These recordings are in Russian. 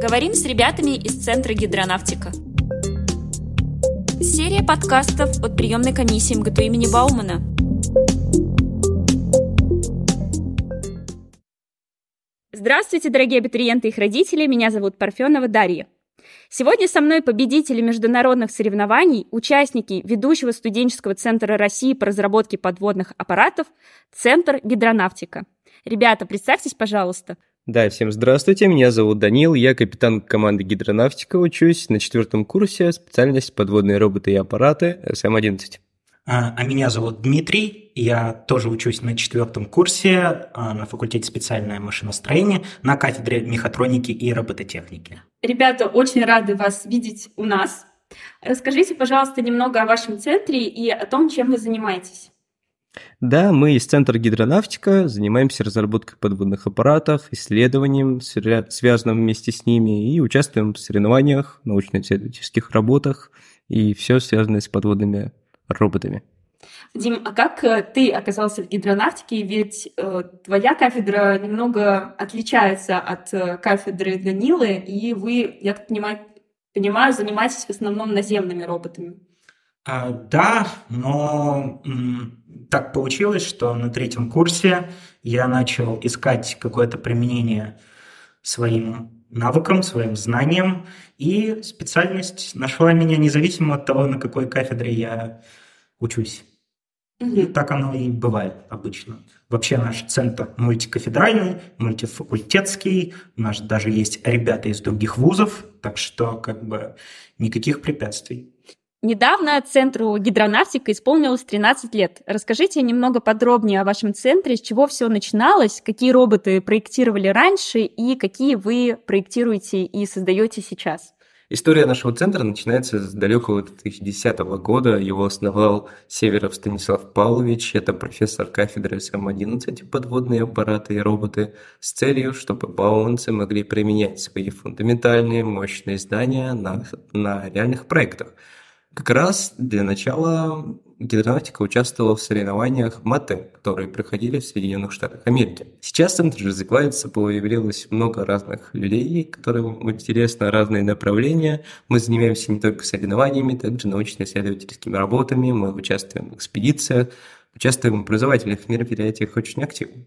Говорим с ребятами из Центра гидронавтика. Серия подкастов от приемной комиссии МГТУ имени Баумана. Здравствуйте, дорогие абитуриенты и их родители. Меня зовут Парфенова Дарья. Сегодня со мной победители международных соревнований, участники ведущего студенческого центра России по разработке подводных аппаратов Центр гидронавтика. Ребята, представьтесь, пожалуйста. Да, всем здравствуйте, меня зовут Данил, я капитан команды гидронавтика, учусь на четвертом курсе, специальность подводные роботы и аппараты СМ-11. А, а меня зовут Дмитрий, я тоже учусь на четвертом курсе а, на факультете специальное машиностроение на кафедре мехатроники и робототехники. Ребята, очень рады вас видеть у нас. Расскажите, пожалуйста, немного о вашем центре и о том, чем вы занимаетесь. Да, мы из Центра гидронавтика занимаемся разработкой подводных аппаратов, исследованием, связанным вместе с ними, и участвуем в соревнованиях, научно-исследовательских работах и все связанное с подводными роботами. Дим, а как э, ты оказался в гидронавтике? Ведь э, твоя кафедра немного отличается от э, кафедры Данилы, и вы, я так понимаю, понимаю, занимаетесь в основном наземными роботами. А, да, но так получилось, что на третьем курсе я начал искать какое-то применение своим навыкам, своим знаниям, и специальность нашла меня независимо от того, на какой кафедре я учусь. И так оно и бывает обычно. Вообще наш центр мультикафедральный, мультифакультетский, у нас даже есть ребята из других вузов, так что как бы никаких препятствий. Недавно Центру гидронавтика исполнилось 13 лет. Расскажите немного подробнее о вашем центре, с чего все начиналось, какие роботы проектировали раньше и какие вы проектируете и создаете сейчас. История нашего центра начинается с далекого 2010 года. Его основал Северов Станислав Павлович. Это профессор кафедры СМ-11 подводные аппараты и роботы с целью, чтобы бауманцы могли применять свои фундаментальные мощные здания на, на реальных проектах – как раз для начала гидронавтика участвовала в соревнованиях МАТЭ, которые проходили в Соединенных Штатах Америки. Сейчас центр развивается, появилось много разных людей, которым интересно разные направления. Мы занимаемся не только соревнованиями, также научно-исследовательскими работами, мы участвуем в экспедициях, участвуем в образовательных мероприятиях очень активно.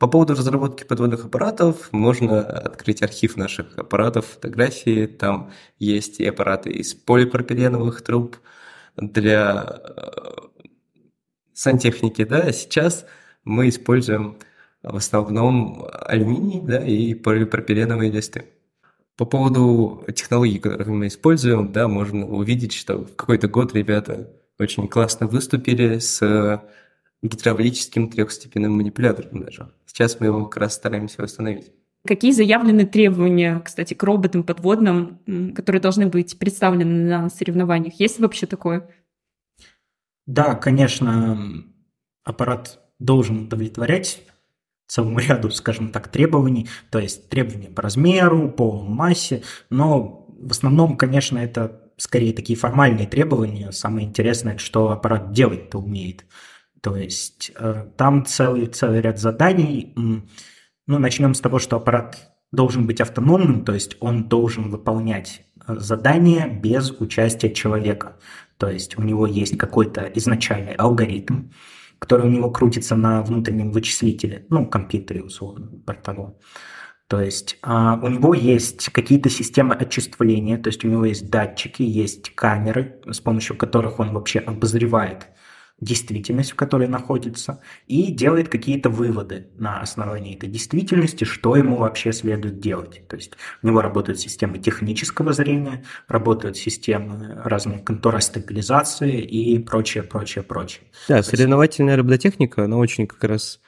По поводу разработки подводных аппаратов можно открыть архив наших аппаратов, фотографии. Там есть и аппараты из полипропиленовых труб для э, сантехники. Да? Сейчас мы используем в основном алюминий да, и полипропиленовые листы. По поводу технологий, которые мы используем, да, можно увидеть, что в какой-то год ребята очень классно выступили с гидравлическим трехстепенным манипулятором даже. Сейчас мы его как раз стараемся восстановить. Какие заявлены требования, кстати, к роботам подводным, которые должны быть представлены на соревнованиях? Есть вообще такое? Да, конечно, аппарат должен удовлетворять целому ряду, скажем так, требований, то есть требования по размеру, по массе, но в основном, конечно, это скорее такие формальные требования. Самое интересное, что аппарат делать-то умеет. То есть э, там целый, целый ряд заданий. Ну, начнем с того, что аппарат должен быть автономным, то есть он должен выполнять э, задания без участия человека. То есть у него есть какой-то изначальный алгоритм, который у него крутится на внутреннем вычислителе, ну, компьютере, условно, бортовом. То есть а, у него есть какие-то системы отчисления, то есть у него есть датчики, есть камеры, с помощью которых он вообще обозревает действительность, в которой находится, и делает какие-то выводы на основании этой действительности, что ему вообще следует делать. То есть у него работают системы технического зрения, работают системы разной контуростабилизации и прочее, прочее, прочее. Да, соревновательная робототехника, она очень как раз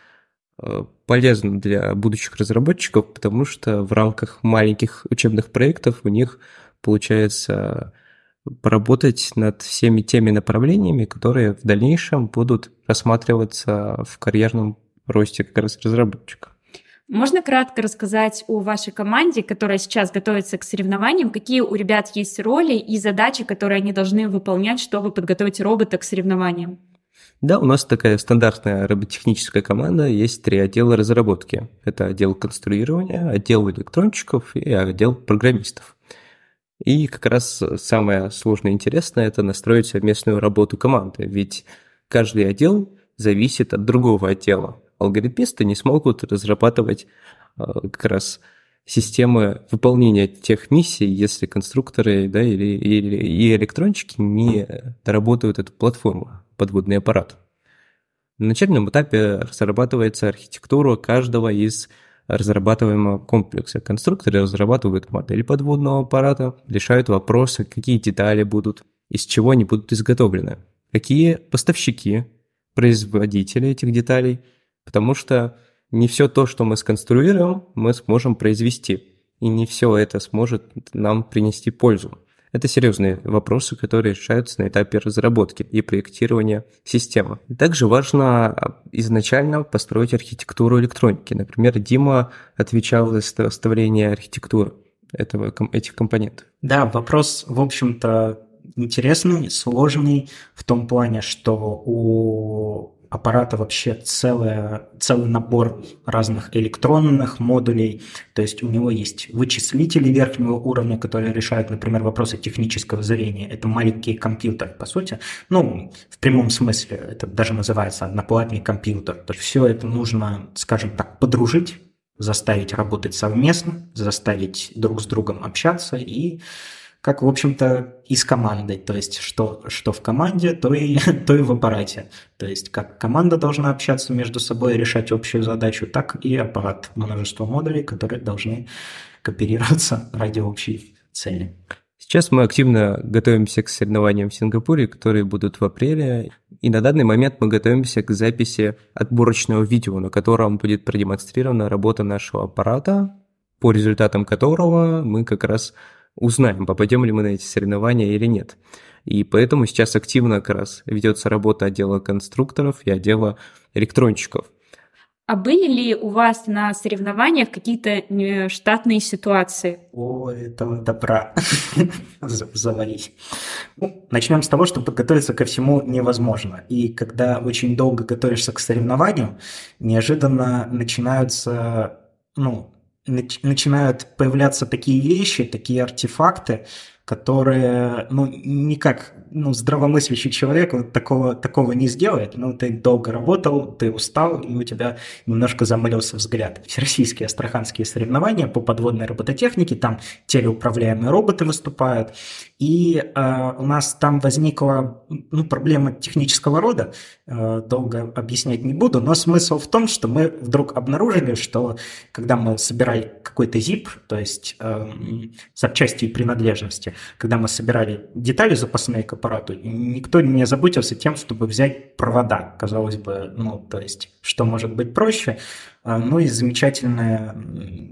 э, полезна для будущих разработчиков, потому что в рамках маленьких учебных проектов у них получается поработать над всеми теми направлениями, которые в дальнейшем будут рассматриваться в карьерном росте как раз разработчика. Можно кратко рассказать о вашей команде, которая сейчас готовится к соревнованиям, какие у ребят есть роли и задачи, которые они должны выполнять, чтобы подготовить робота к соревнованиям? Да, у нас такая стандартная роботехническая команда, есть три отдела разработки. Это отдел конструирования, отдел электрончиков и отдел программистов. И как раз самое сложное и интересное – это настроить совместную работу команды, ведь каждый отдел зависит от другого отдела. Алгоритмисты не смогут разрабатывать э, как раз системы выполнения тех миссий, если конструкторы да, или, или и электрончики не доработают эту платформу, подводный аппарат. На начальном этапе разрабатывается архитектура каждого из разрабатываемого комплекса. Конструкторы разрабатывают модель подводного аппарата, решают вопросы, какие детали будут, из чего они будут изготовлены, какие поставщики, производители этих деталей, потому что не все то, что мы сконструируем, мы сможем произвести, и не все это сможет нам принести пользу. Это серьезные вопросы, которые решаются на этапе разработки и проектирования системы. Также важно изначально построить архитектуру электроники. Например, Дима отвечал за составление архитектуры этого, этих компонентов. Да, вопрос, в общем-то, интересный, сложный в том плане, что у аппарата вообще целая, целый набор разных электронных модулей. То есть у него есть вычислители верхнего уровня, которые решают, например, вопросы технического зрения. Это маленький компьютер, по сути. Ну, в прямом смысле, это даже называется одноплатный компьютер. То есть все это нужно, скажем так, подружить, заставить работать совместно, заставить друг с другом общаться и как, в общем-то, и с командой. То есть, что, что в команде, то и, то и в аппарате. То есть, как команда должна общаться между собой, решать общую задачу, так и аппарат. Множество модулей, которые должны кооперироваться ради общей цели. Сейчас мы активно готовимся к соревнованиям в Сингапуре, которые будут в апреле. И на данный момент мы готовимся к записи отборочного видео, на котором будет продемонстрирована работа нашего аппарата, по результатам которого мы как раз узнаем, попадем ли мы на эти соревнования или нет. И поэтому сейчас активно как раз ведется работа отдела конструкторов и отдела электронщиков. А были ли у вас на соревнованиях какие-то штатные ситуации? О, этого добра завались. Ну, начнем с того, что подготовиться ко всему невозможно. И когда очень долго готовишься к соревнованию, неожиданно начинаются ну, начинают появляться такие вещи, такие артефакты, которые, ну, никак, ну, здравомыслящий человек вот такого, такого не сделает. Ну, ты долго работал, ты устал, и у тебя немножко замылился взгляд. Всероссийские астраханские соревнования по подводной робототехнике, там телеуправляемые роботы выступают, и э, у нас там возникла, ну, проблема технического рода, э, долго объяснять не буду, но смысл в том, что мы вдруг обнаружили, что когда мы собирали какой-то zip, то есть э, запчасти и принадлежности, когда мы собирали детали запасные к аппарату, никто не заботился тем, чтобы взять провода. Казалось бы, ну, то есть, что может быть проще. А, ну и замечательная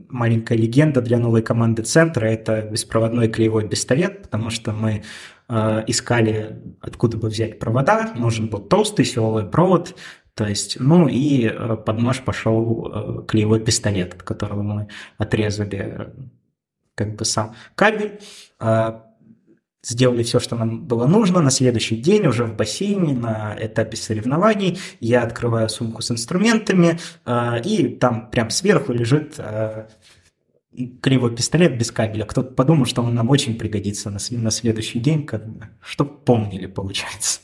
маленькая легенда для новой команды центра – это беспроводной клеевой пистолет, потому что мы а, искали, откуда бы взять провода, нужен был толстый силовой провод, то есть, ну и а, под нож пошел клеевой пистолет, от которого мы отрезали как бы сам кабель, сделали все, что нам было нужно. На следующий день уже в бассейне на этапе соревнований я открываю сумку с инструментами, а, и там прям сверху лежит а, кривой пистолет без кабеля. Кто-то подумал, что он нам очень пригодится на, следующий день, как, чтоб помнили, получается.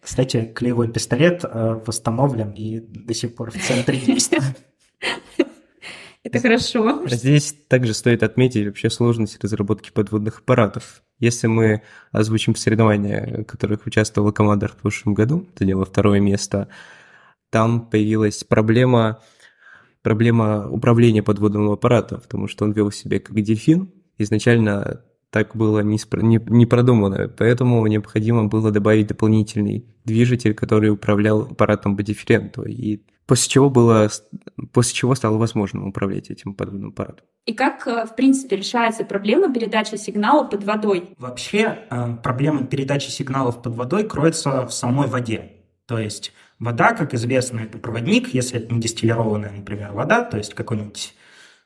Кстати, клеевой пистолет восстановлен и до сих пор в центре действия. Это хорошо. Здесь также стоит отметить вообще сложность разработки подводных аппаратов. Если мы озвучим соревнования, в которых участвовала команда в прошлом году, заняла второе место, там появилась проблема, проблема управления подводным аппаратом, потому что он вел себя как дельфин. Изначально так было не, не, не продумано, поэтому необходимо было добавить дополнительный движитель, который управлял аппаратом по дифференту. И после чего, было, после чего стало возможным управлять этим подводным аппаратом. И как, э, в принципе, решается проблема передачи сигналов под водой? Вообще, э, проблема передачи сигналов под водой кроется в самой воде. То есть вода, как известно, это проводник, если это не дистиллированная, например, вода, то есть какой-нибудь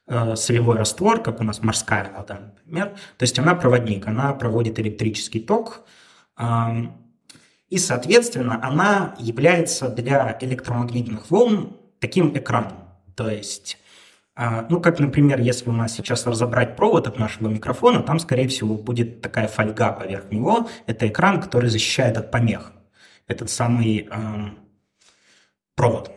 э, солевой раствор, как у нас морская вода, например. То есть она проводник, она проводит электрический ток. И, соответственно, она является для электромагнитных волн таким экраном. То есть, а, ну, как, например, если у нас сейчас разобрать провод от нашего микрофона, там, скорее всего, будет такая фольга поверх него. Это экран, который защищает от помех. Этот самый э, провод.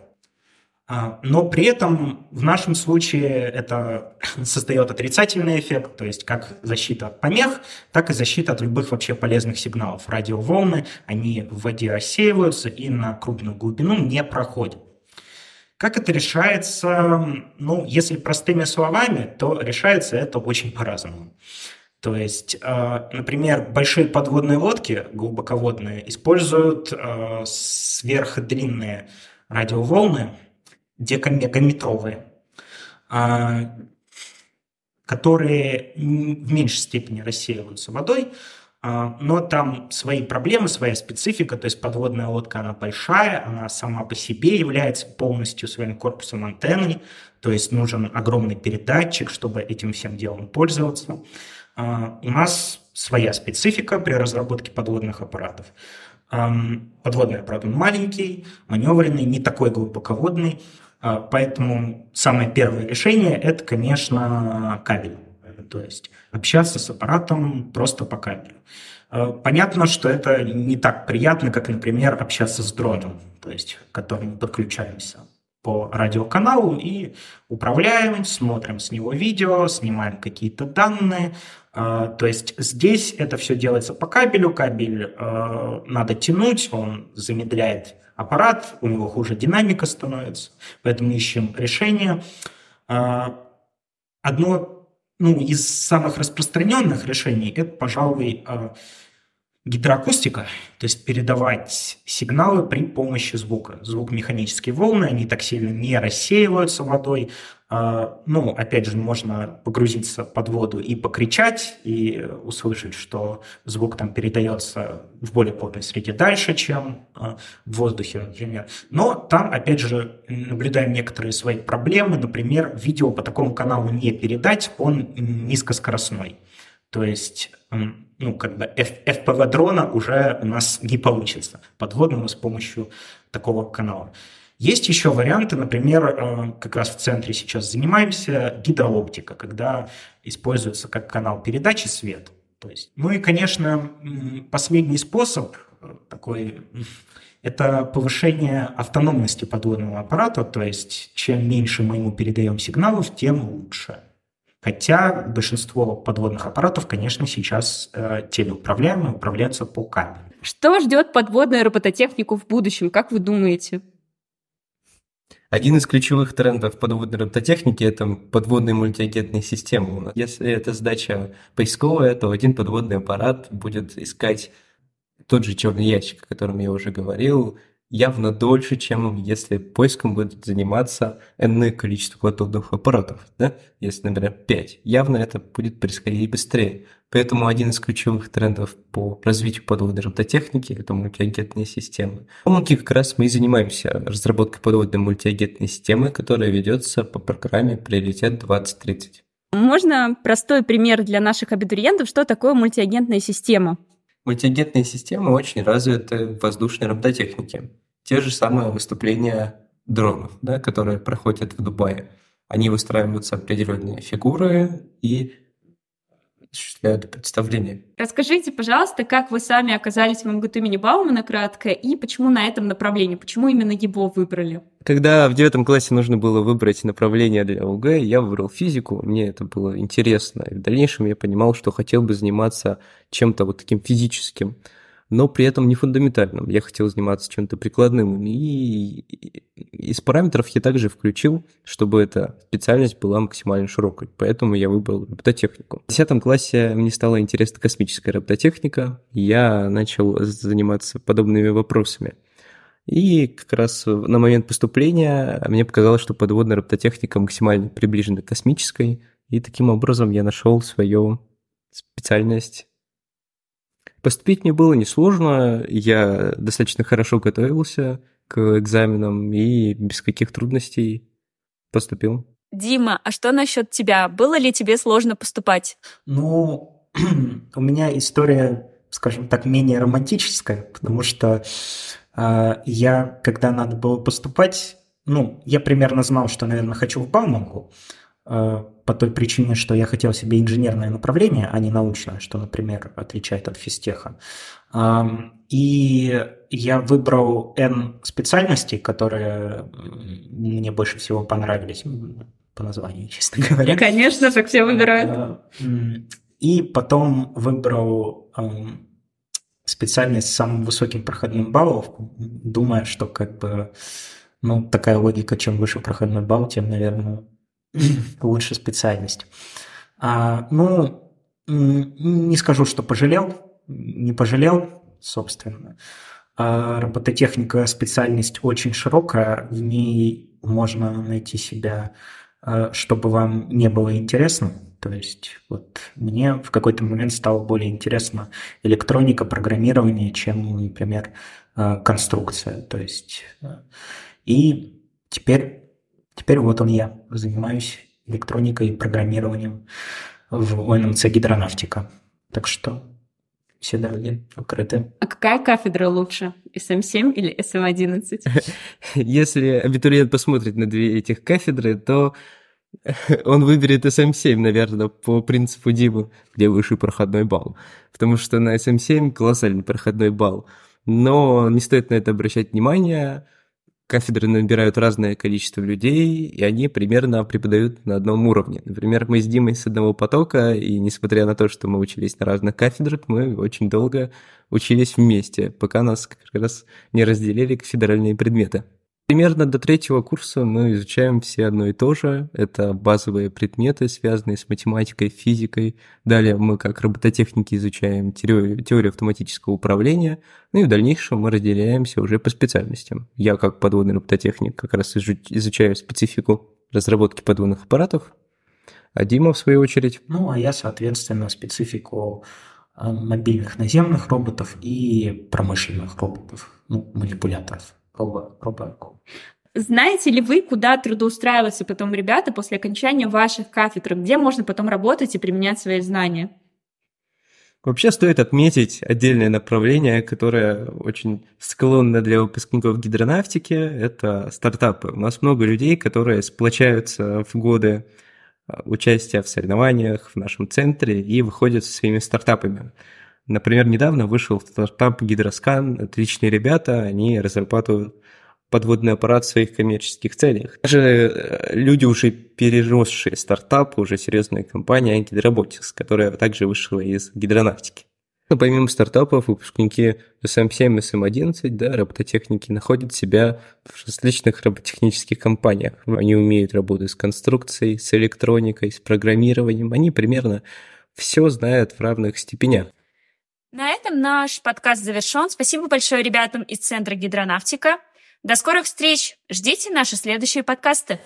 А, но при этом в нашем случае это создает отрицательный эффект, то есть как защита от помех, так и защита от любых вообще полезных сигналов. Радиоволны, они в воде рассеиваются и на крупную глубину не проходят. Как это решается? Ну, если простыми словами, то решается это очень по-разному. То есть, а, например, большие подводные лодки, глубоководные, используют а, сверхдлинные радиоволны, декамегаметровые, а, которые в меньшей степени рассеиваются водой, а, но там свои проблемы, своя специфика, то есть подводная лодка, она большая, она сама по себе является полностью своим корпусом антенной, то есть нужен огромный передатчик, чтобы этим всем делом пользоваться. А, у нас своя специфика при разработке подводных аппаратов. Подводный аппарат он маленький, маневренный, не такой глубоководный, а, поэтому самое первое решение – это, конечно, кабель. То есть общаться с аппаратом просто по кабелю. А, понятно, что это не так приятно, как, например, общаться с дроном, то есть к которому подключаемся по радиоканалу и управляем, смотрим с него видео, снимаем какие-то данные. А, то есть здесь это все делается по кабелю, кабель надо тянуть, он замедляет аппарат, у него хуже динамика становится, поэтому ищем решение. А, одно ну, из самых распространенных решений – это, пожалуй, а, гидроакустика, то есть передавать сигналы при помощи звука. Звук механические волны, они так сильно не рассеиваются водой, а, ну, опять же, можно погрузиться под воду и покричать, и услышать, что звук там передается в более плотной среде дальше, чем а, в воздухе, например. Но там, опять же, наблюдаем некоторые свои проблемы. Например, видео по такому каналу не передать, он низкоскоростной. То есть, ну, как бы FPV дрона уже у нас не получится подводному с помощью такого канала. Есть еще варианты, например, э, как раз в центре сейчас занимаемся гидрооптика, когда используется как канал передачи свет. То есть, ну и, конечно, последний способ э, такой это повышение автономности подводного аппарата, то есть чем меньше мы ему передаем сигналов, тем лучше. Хотя большинство подводных аппаратов, конечно, сейчас э, телеуправляемые, управляются по кабелю. Что ждет подводную робототехнику в будущем, как вы думаете? Один из ключевых трендов подводной робототехники – это подводные мультиагентные системы. Если это задача поисковая, то один подводный аппарат будет искать тот же черный ящик, о котором я уже говорил, явно дольше, чем если поиском будет заниматься энное количество подводных аппаратов. Да? Если, например, 5. Явно это будет происходить быстрее. Поэтому один из ключевых трендов по развитию подводной робототехники – это мультиагентные системы. В Омуке как раз мы и занимаемся разработкой подводной мультиагентной системы, которая ведется по программе «Приоритет 2030». Можно простой пример для наших абитуриентов, что такое мультиагентная система? Мультиагентные системы очень развиты в воздушной робототехнике. Те же самые выступления дронов, да, которые проходят в Дубае. Они выстраиваются определенные фигуры и осуществляют представление. Расскажите, пожалуйста, как вы сами оказались в МГТУ имени Баумана кратко и почему на этом направлении, почему именно его выбрали? Когда в девятом классе нужно было выбрать направление для ОГЭ, я выбрал физику, мне это было интересно. И в дальнейшем я понимал, что хотел бы заниматься чем-то вот таким физическим но при этом не фундаментальным. Я хотел заниматься чем-то прикладным. И из параметров я также включил, чтобы эта специальность была максимально широкой. Поэтому я выбрал робототехнику. В 10 классе мне стала интересна космическая робототехника. Я начал заниматься подобными вопросами. И как раз на момент поступления мне показалось, что подводная робототехника максимально приближена к космической, и таким образом я нашел свою специальность Поступить мне было несложно, я достаточно хорошо готовился к экзаменам и без каких трудностей поступил. Дима, а что насчет тебя? Было ли тебе сложно поступать? Ну, у меня история скажем так, менее романтическое, потому что э, я, когда надо было поступать, ну, я примерно знал, что, наверное, хочу в Бауманку, э, по той причине, что я хотел себе инженерное направление, а не научное, что, например, отличает от физтеха. Э, и я выбрал N специальностей, которые мне больше всего понравились по названию, честно говоря. Конечно, так все выбирают. И потом выбрал специальность с самым высоким проходным баллом, думая, что как бы, ну, такая логика, чем выше проходной балл, тем, наверное, лучше специальность. А, ну, не скажу, что пожалел, не пожалел, собственно. А робототехника специальность очень широкая, в ней можно найти себя, а, чтобы вам не было интересно, то есть вот мне в какой-то момент стало более интересно электроника, программирование, чем, например, э, конструкция. То есть э, и теперь, теперь вот он я занимаюсь электроникой и программированием в ОНМЦ гидронавтика. Так что все дороги открыты. А какая кафедра лучше, СМ7 или СМ11? Если абитуриент посмотрит на две этих кафедры, то он выберет SM7, наверное, по принципу Димы, где выше проходной балл. Потому что на SM7 колоссальный проходной балл. Но не стоит на это обращать внимание. Кафедры набирают разное количество людей, и они примерно преподают на одном уровне. Например, мы с Димой с одного потока, и несмотря на то, что мы учились на разных кафедрах, мы очень долго учились вместе, пока нас как раз не разделили кафедральные предметы. Примерно до третьего курса мы изучаем все одно и то же. Это базовые предметы, связанные с математикой, физикой. Далее мы как робототехники изучаем теорию, теорию автоматического управления. Ну и в дальнейшем мы разделяемся уже по специальностям. Я как подводный робототехник как раз изучаю специфику разработки подводных аппаратов, а Дима, в свою очередь... Ну, а я, соответственно, специфику э, мобильных наземных роботов и промышленных роботов, ну, манипуляторов робоку. Знаете ли вы, куда трудоустраиваются потом ребята после окончания ваших кафедр? Где можно потом работать и применять свои знания? Вообще стоит отметить отдельное направление, которое очень склонно для выпускников гидронавтики, это стартапы. У нас много людей, которые сплочаются в годы а, участия в соревнованиях в нашем центре и выходят со своими стартапами. Например, недавно вышел стартап Гидроскан. Отличные ребята, они разрабатывают подводный аппарат в своих коммерческих целях. Даже э, люди, уже переросшие стартап, уже серьезная компания Гидроботикс, которая также вышла из гидронавтики. Но помимо стартапов, выпускники SM7 и SM11, да, робототехники находят себя в различных роботехнических компаниях. Они умеют работать с конструкцией, с электроникой, с программированием. Они примерно все знают в равных степенях. На этом наш подкаст завершен. Спасибо большое ребятам из Центра гидронавтика. До скорых встреч. Ждите наши следующие подкасты.